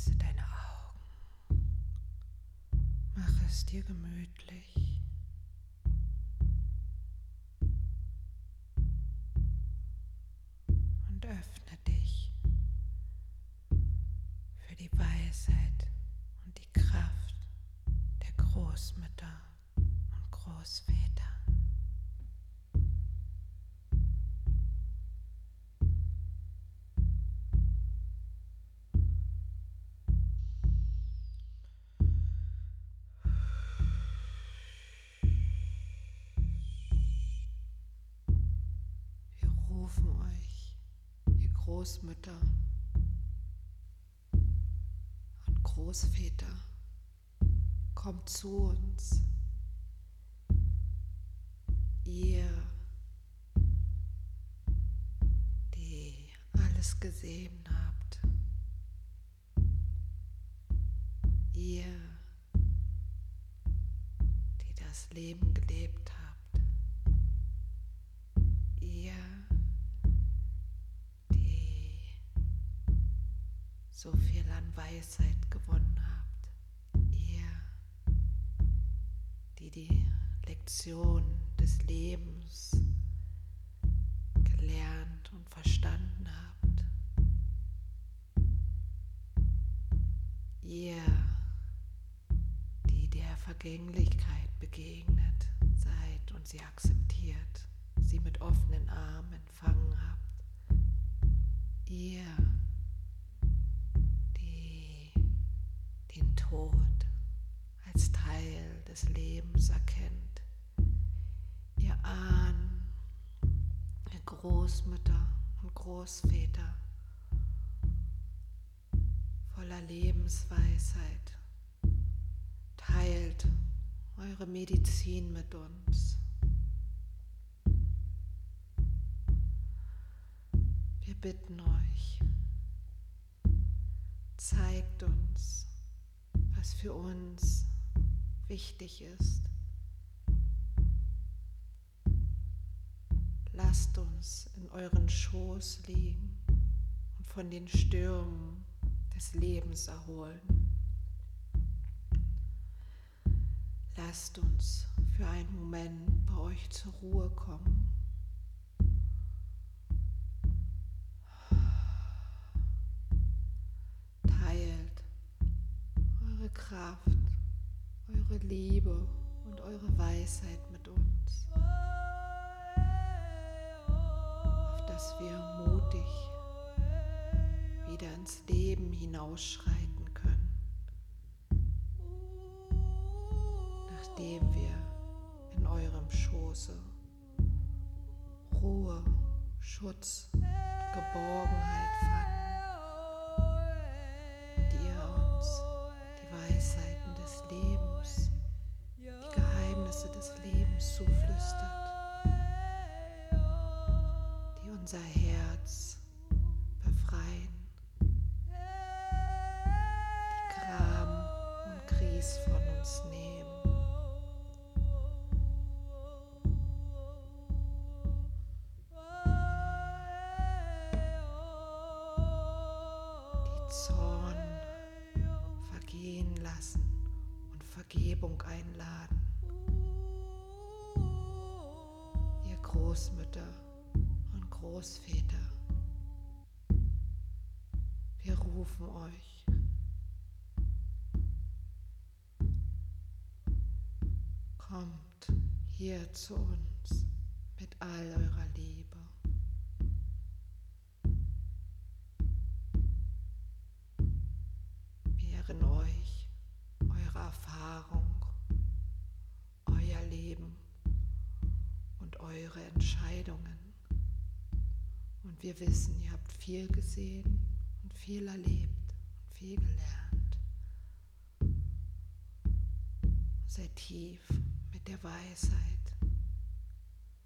Schließe deine Augen. Mach es dir gemütlich. Großmütter und Großväter, kommt zu uns. Ihr, die alles gesehen habt. Ihr, die das Leben Weisheit gewonnen habt. Ihr, die die Lektion des Lebens gelernt und verstanden habt. Ihr, die der Vergänglichkeit begegnet seid und sie akzeptiert, sie mit offenen Armen empfangen habt. Ihr, Tod als Teil des Lebens erkennt. Ihr Ahnen, ihr Großmütter und Großväter voller Lebensweisheit. Teilt eure Medizin mit uns. Wir bitten euch, zeigt uns, was für uns wichtig ist. Lasst uns in euren Schoß liegen und von den Stürmen des Lebens erholen. Lasst uns für einen Moment bei euch zur Ruhe kommen. Kraft, eure Liebe und eure Weisheit mit uns, auf dass wir mutig wieder ins Leben hinausschreiten können, nachdem wir in eurem Schoße Ruhe, Schutz, Geborgenheit fanden unser Herz rufen euch. Kommt hier zu uns mit all eurer Liebe. wären euch eure Erfahrung, euer Leben und eure Entscheidungen. Und wir wissen, ihr habt viel gesehen viel erlebt und viel gelernt. Seid tief mit der Weisheit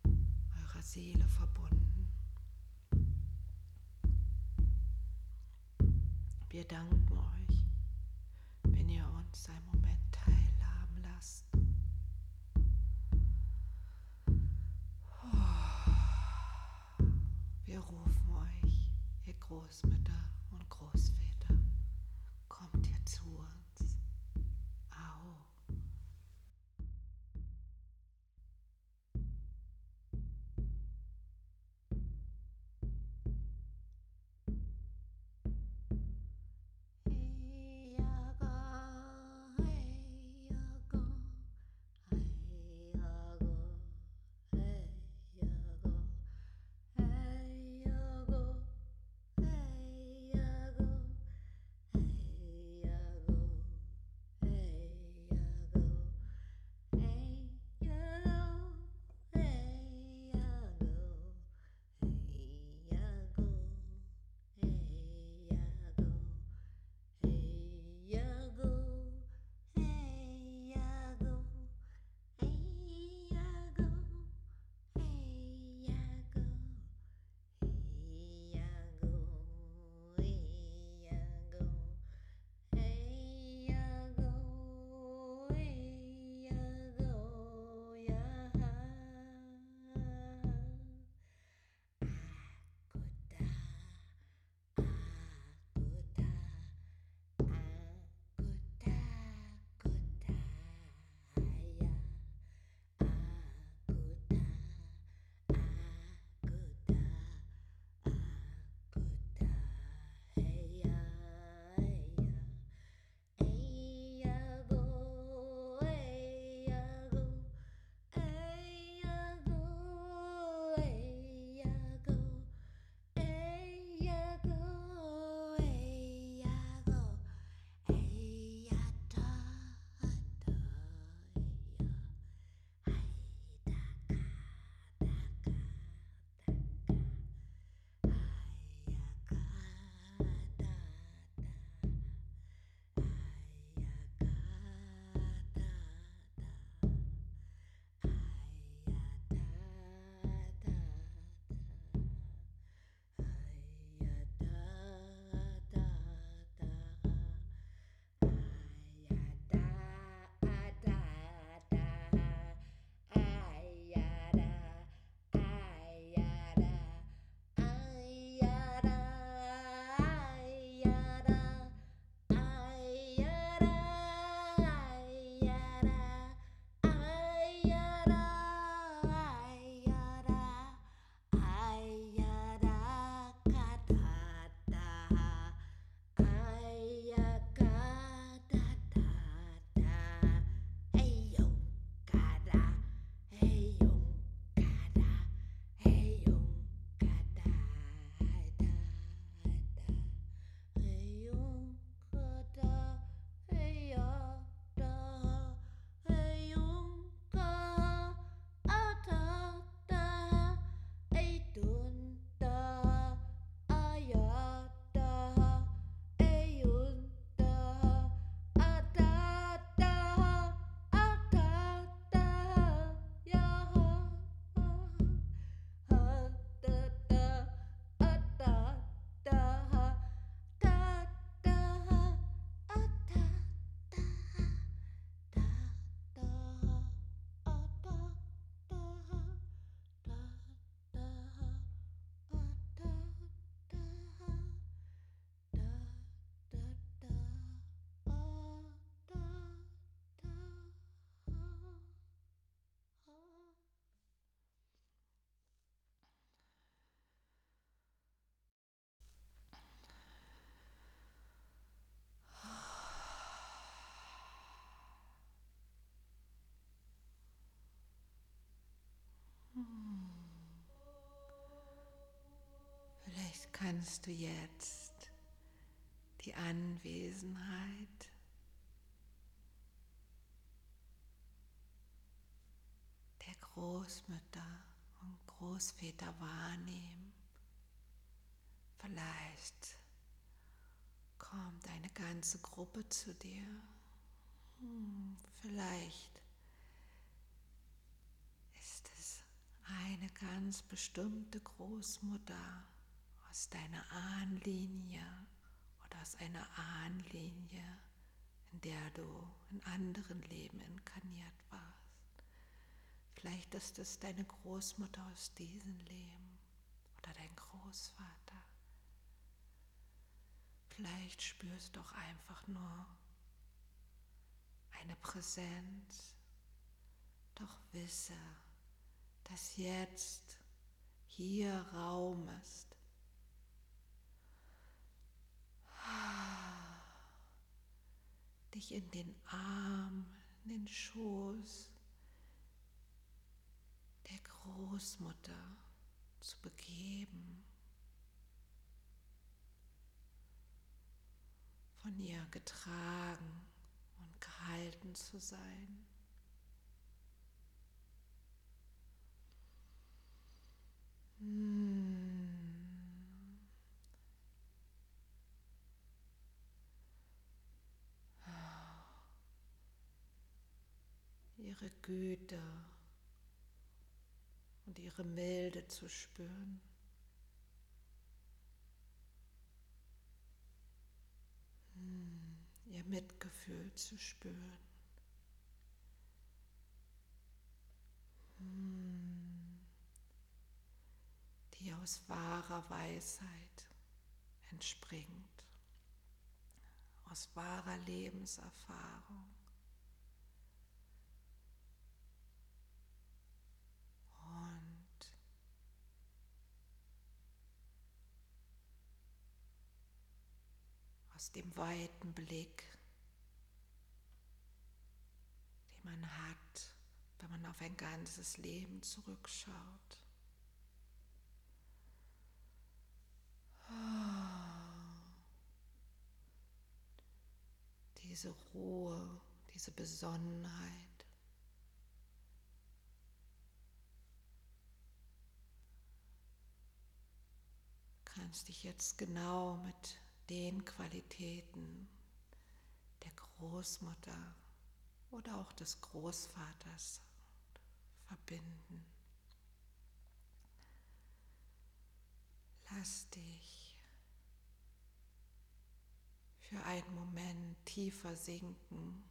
eurer Seele verbunden. Kannst du jetzt die Anwesenheit der Großmütter und Großväter wahrnehmen. Vielleicht kommt eine ganze Gruppe zu dir. Hm, vielleicht ist es eine ganz bestimmte Großmutter aus deiner Ahnlinie oder aus einer Ahnlinie, in der du in anderen Leben inkarniert warst. Vielleicht ist es deine Großmutter aus diesem Leben oder dein Großvater. Vielleicht spürst du auch einfach nur eine Präsenz. Doch wisse, dass jetzt hier Raum ist. Dich in den Arm, in den Schoß der Großmutter zu begeben. Von ihr getragen und gehalten zu sein. Ihre Güte und ihre Milde zu spüren. Hm, ihr Mitgefühl zu spüren. Hm, die aus wahrer Weisheit entspringt, aus wahrer Lebenserfahrung. Aus dem weiten Blick, den man hat, wenn man auf ein ganzes Leben zurückschaut. Diese Ruhe, diese Besonnenheit. Kannst dich jetzt genau mit den Qualitäten der Großmutter oder auch des Großvaters verbinden. Lass dich für einen Moment tiefer sinken,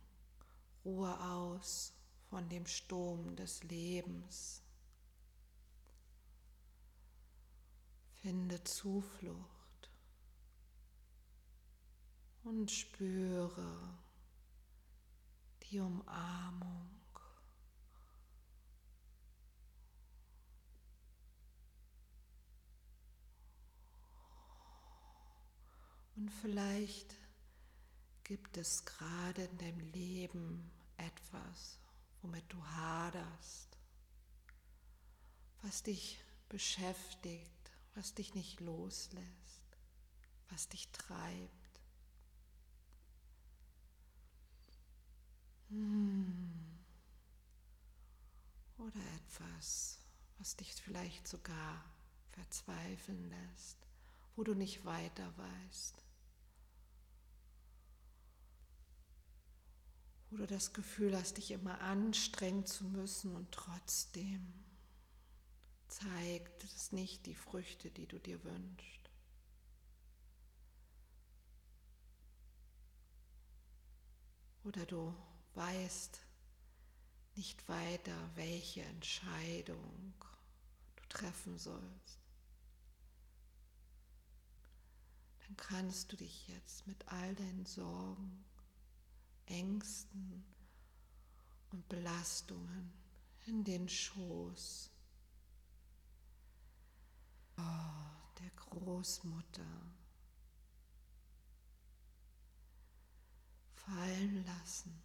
Ruhe aus von dem Sturm des Lebens. Finde Zuflucht und spüre die Umarmung. Und vielleicht gibt es gerade in deinem Leben etwas, womit du haderst, was dich beschäftigt, was dich nicht loslässt, was dich treibt. Hm. Oder etwas, was dich vielleicht sogar verzweifeln lässt, wo du nicht weiter weißt. Wo du das Gefühl hast, dich immer anstrengen zu müssen und trotzdem zeigt es nicht die Früchte, die du dir wünschst. Oder du weißt nicht weiter, welche Entscheidung du treffen sollst, dann kannst du dich jetzt mit all deinen Sorgen, Ängsten und Belastungen in den Schoß oh, der Großmutter fallen lassen.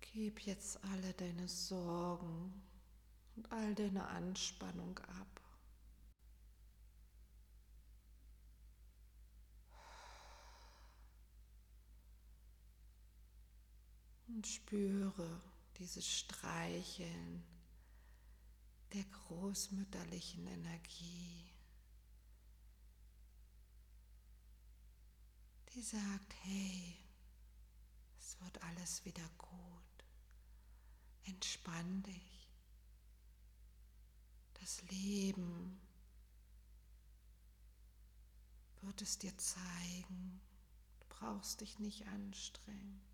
Gib jetzt alle deine Sorgen und all deine Anspannung ab. Spüre dieses Streicheln der großmütterlichen Energie, die sagt, hey, es wird alles wieder gut. Entspann dich. Das Leben wird es dir zeigen. Du brauchst dich nicht anstrengen.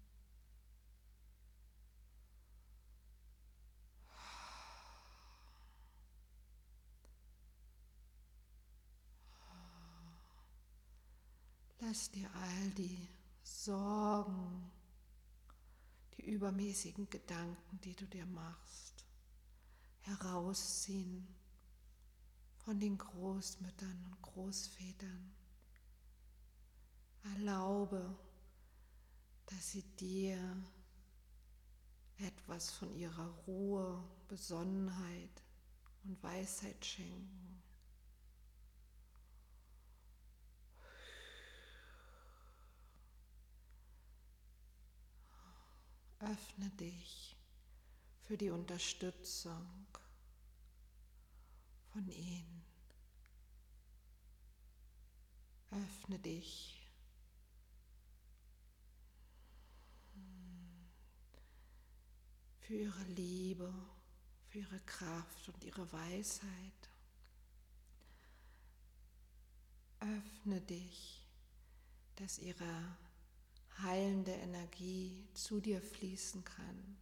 Lass dir all die Sorgen, die übermäßigen Gedanken, die du dir machst, herausziehen von den Großmüttern und Großvätern. Erlaube, dass sie dir etwas von ihrer Ruhe, Besonnenheit und Weisheit schenken. Öffne dich für die Unterstützung von ihnen. Öffne dich für ihre Liebe, für ihre Kraft und ihre Weisheit. Öffne dich, dass ihre heilende Energie zu dir fließen kann.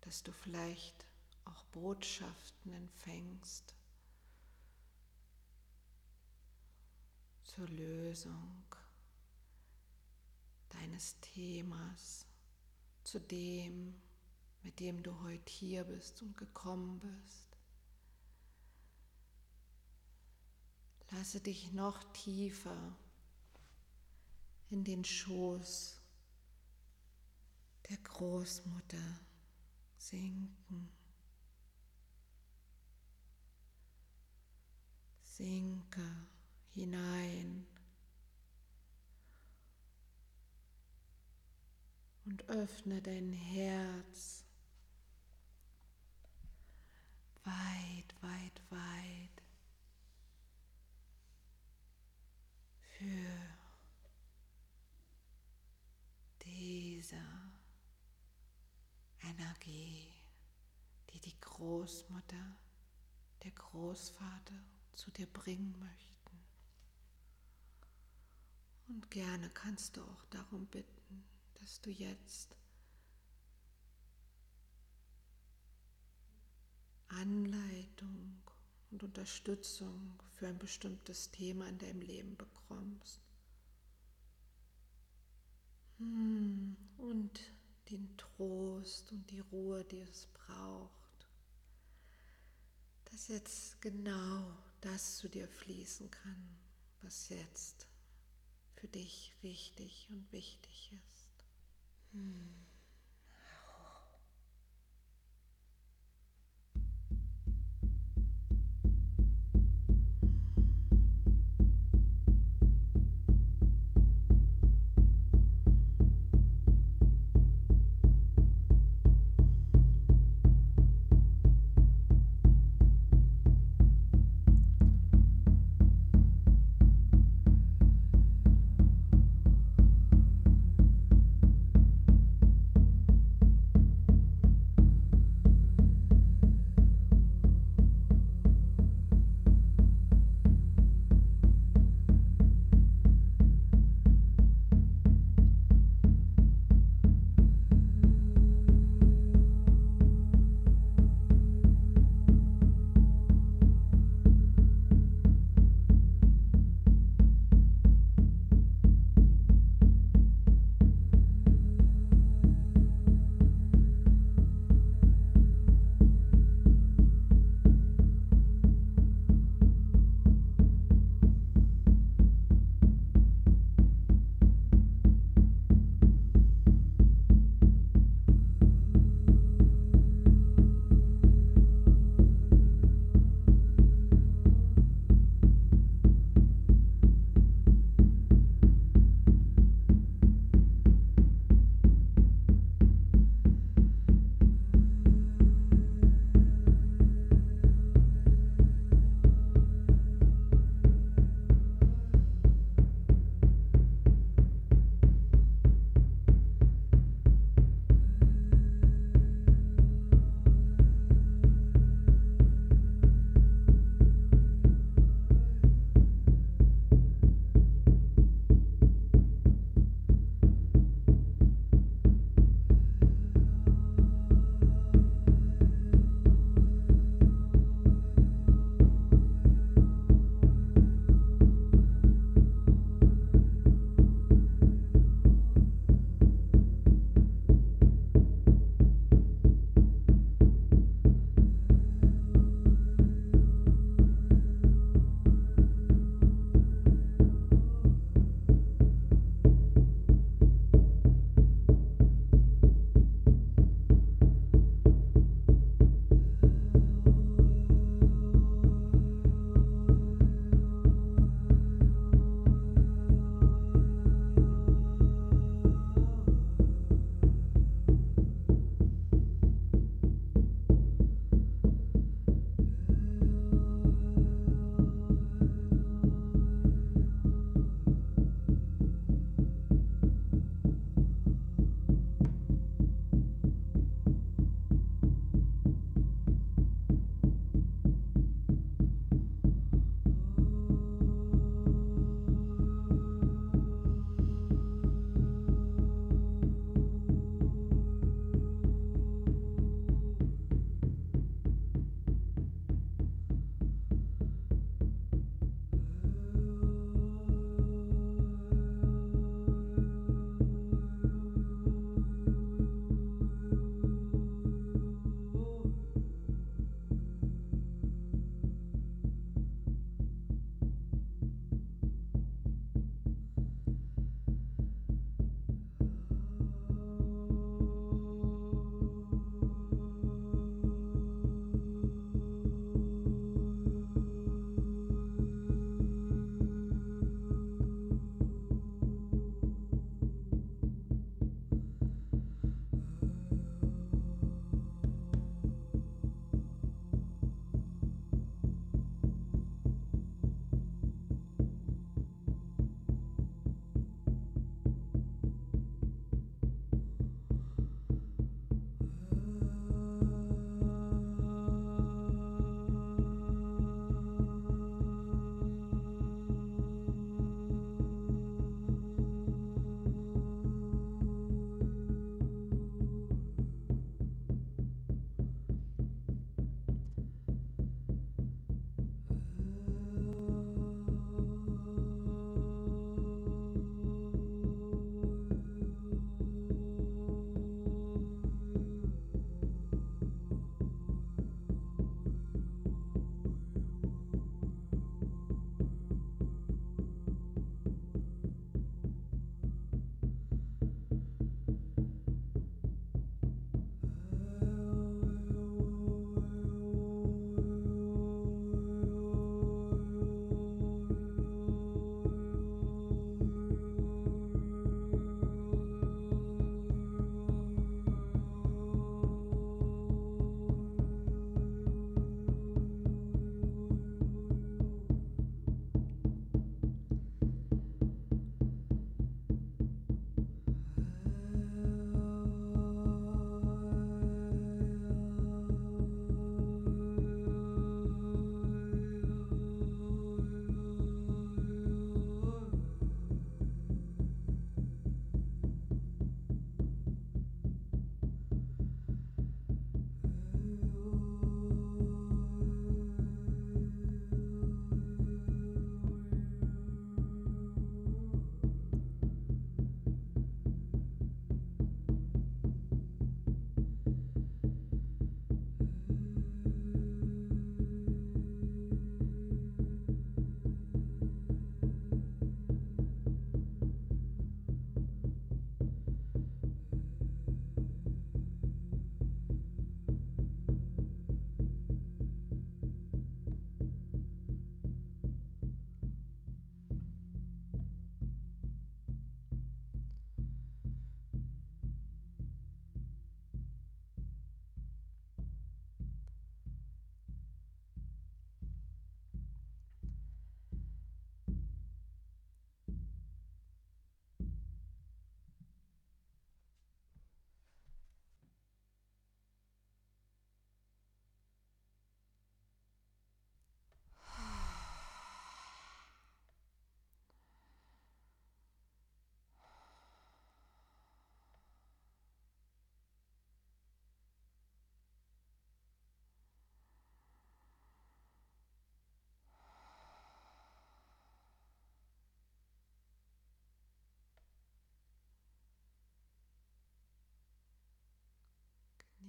Dass du vielleicht auch Botschaften empfängst zur Lösung deines Themas, zu dem, mit dem du heute hier bist und gekommen bist. Lasse dich noch tiefer in den Schoß der Großmutter sinken. Sinke hinein und öffne dein Herz weit, weit, weit für diese Energie, die die Großmutter, der Großvater zu dir bringen möchten. Und gerne kannst du auch darum bitten, dass du jetzt Anleitung und Unterstützung für ein bestimmtes Thema in deinem Leben bekommst. Hm, und den Trost und die Ruhe, die es braucht, dass jetzt genau das zu dir fließen kann, was jetzt für dich richtig und wichtig ist. Hm.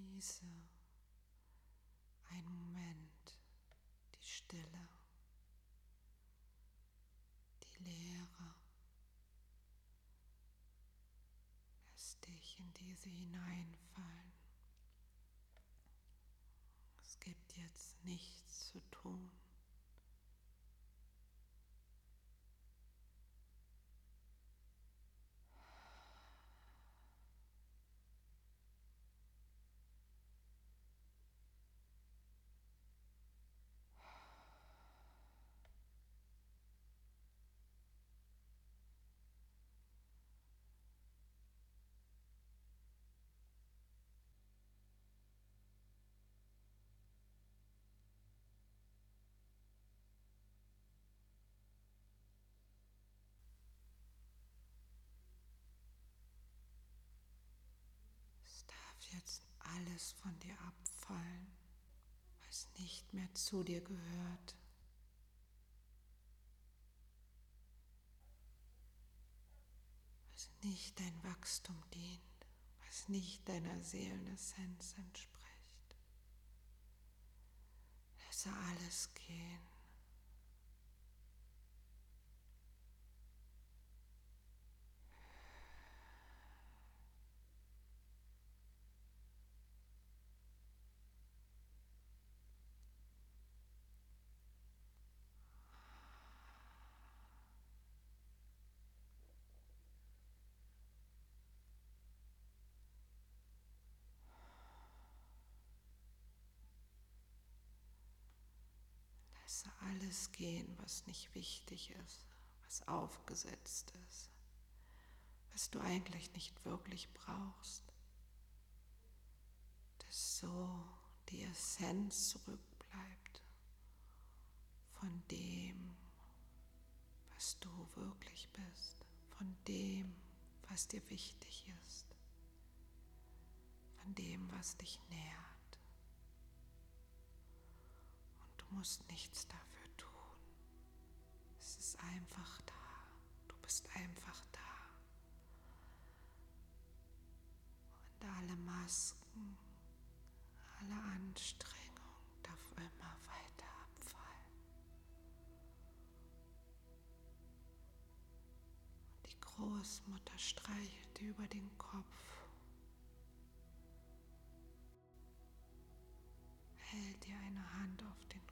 Genieße einen Moment die Stille, die Leere. Lass dich in diese hineinfallen. Es gibt jetzt nichts zu tun. jetzt alles von dir abfallen, was nicht mehr zu dir gehört. Was nicht dein Wachstum dient, was nicht deiner Seelenessenz entspricht. Lasse alles gehen. Lasse alles gehen, was nicht wichtig ist, was aufgesetzt ist, was du eigentlich nicht wirklich brauchst. Dass so die Essenz zurückbleibt von dem, was du wirklich bist, von dem, was dir wichtig ist, von dem, was dich nährt. Musst nichts dafür tun. Es ist einfach da. Du bist einfach da. Und alle Masken, alle Anstrengung darf immer weiter abfallen. Und die Großmutter streichelt über den Kopf. hält dir eine Hand auf den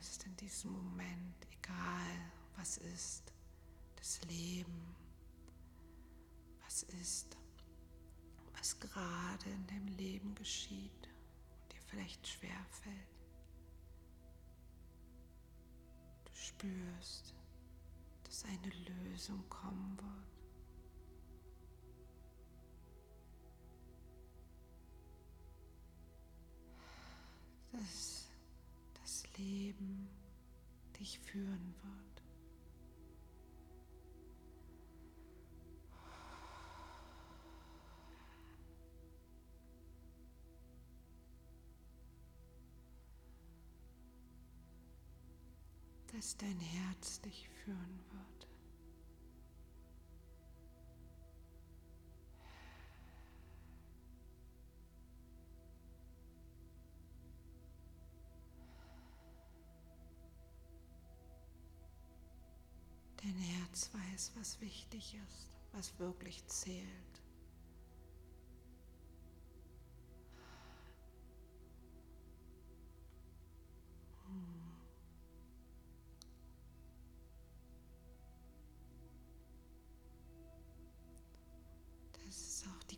weißt in diesem Moment, egal was ist, das Leben, was ist, was gerade in deinem Leben geschieht und dir vielleicht schwer fällt. spürst, dass eine Lösung kommen wird. Leben dich führen wird. dass dein Herz dich führen wird. Herz weiß, was wichtig ist, was wirklich zählt.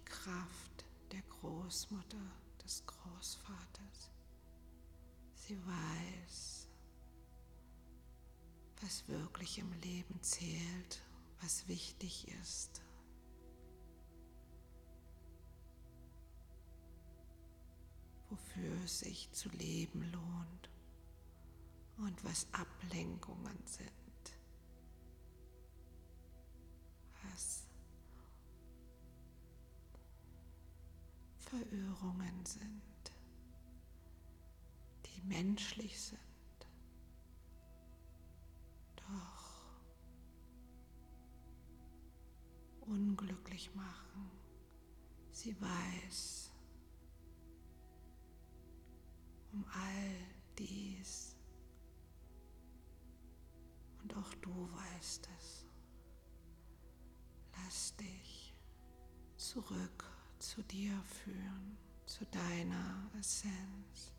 Kraft der Großmutter, des Großvaters. Sie weiß, was wirklich im Leben zählt, was wichtig ist. Wofür es sich zu leben lohnt und was Ablenkungen sind. Was Verirrungen sind, die die menschlich sind. Unglücklich machen. Sie weiß um all dies. Und auch du weißt es. Lass dich zurück zu dir führen, zu deiner Essenz.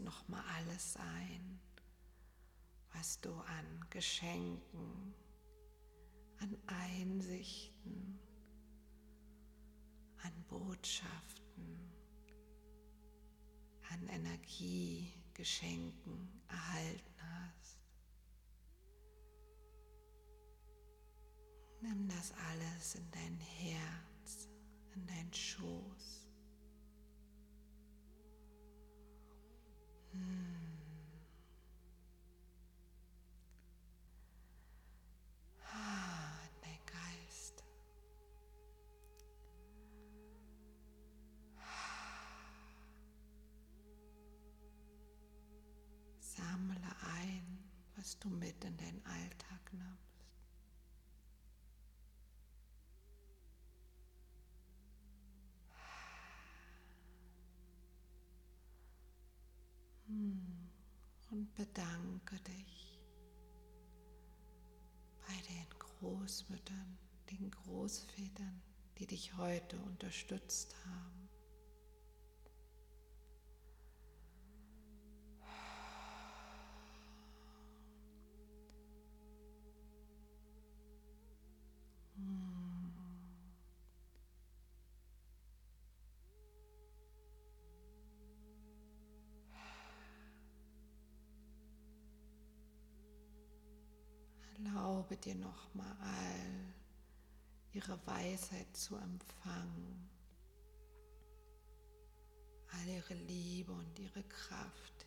Jetzt noch mal alles ein, was du an Geschenken, an Einsichten, an Botschaften, an Energiegeschenken erhalten hast. Nimm das alles in dein Herz, in dein Schoß. Was du mit in deinen Alltag nimmst. und bedanke dich bei den Großmüttern, den Großvätern, die dich heute unterstützt haben. Erlaube dir nochmal all ihre Weisheit zu empfangen, all ihre Liebe und ihre Kraft,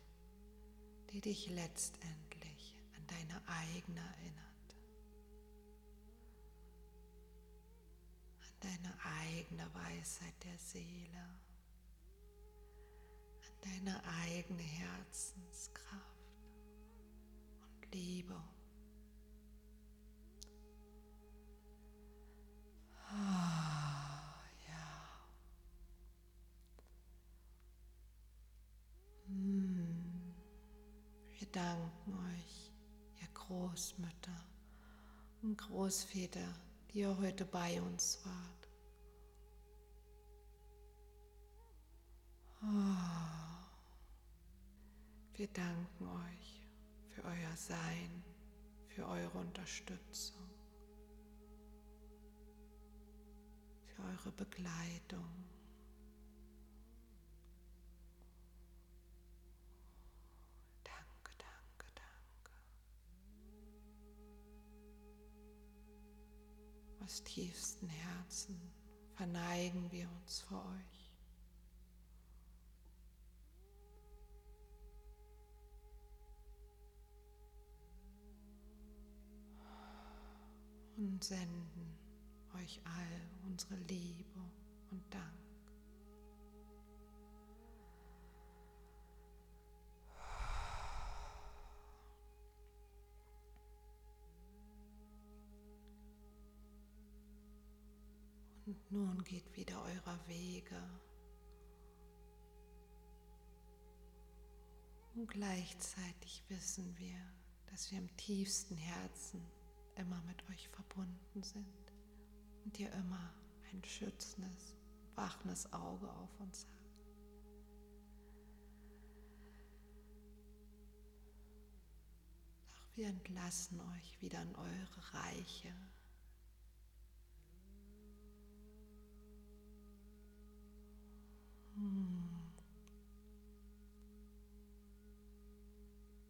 die dich letztendlich an deine eigene erinnert, an deine eigene Weisheit der Seele, an deine eigene Herzenskraft und Liebe. Wir danken euch, ihr Großmütter und Großväter, die ihr heute bei uns wart. Ah. Wir danken euch für euer Sein, für eure Unterstützung. für eure Begleitung. Danke, danke, danke. Aus tiefsten Herzen verneigen wir uns vor euch. und senden euch all unsere Liebe und Dank. Und nun geht wieder eurer Wege. Und gleichzeitig wissen wir, dass wir im tiefsten Herzen immer mit euch verbunden sind und ihr immer ein schützendes, wachendes Auge auf uns habt. Doch wir entlassen euch wieder in eure Reiche. Hm.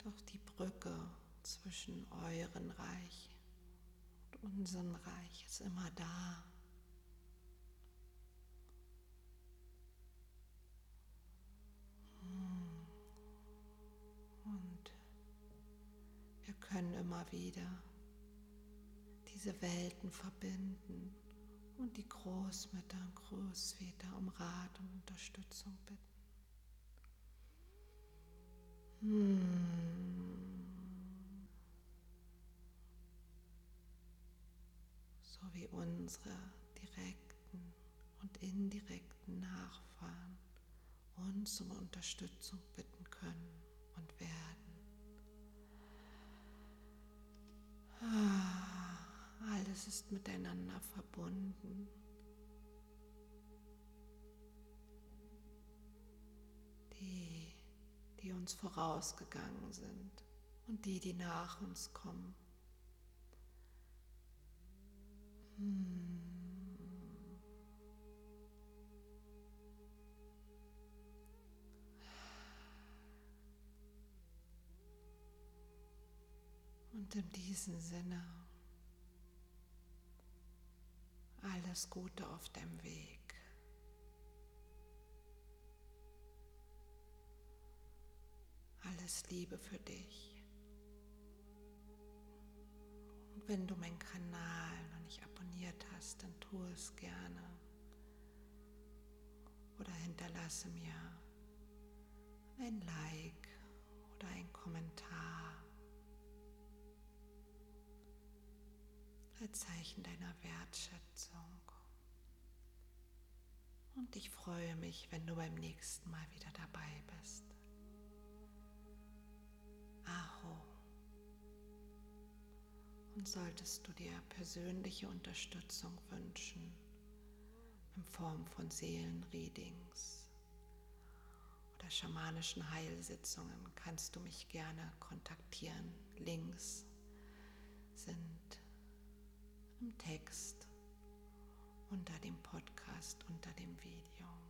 Doch die Brücke zwischen euren Reich und unserem Reich ist immer da. Hm. Und wir können immer wieder diese Welten verbinden und die Großmütter und Großväter um Rat und Unterstützung bitten. Hm. So wie unsere direkten und indirekten Nachfahren uns um Unterstützung bitten können und werden. Ah, alles ist miteinander verbunden. Die, die uns vorausgegangen sind und die, die nach uns kommen. Hm. Und in diesem Sinne alles Gute auf dem Weg. Alles Liebe für dich. Wenn du meinen Kanal noch nicht abonniert hast, dann tu es gerne. Oder hinterlasse mir ein Like oder ein Kommentar als Zeichen deiner Wertschätzung. Und ich freue mich, wenn du beim nächsten Mal wieder dabei bist. Aho. Und solltest du dir persönliche Unterstützung wünschen, in Form von Seelenreadings oder schamanischen Heilsitzungen, kannst du mich gerne kontaktieren. Links sind im Text unter dem Podcast, unter dem Video.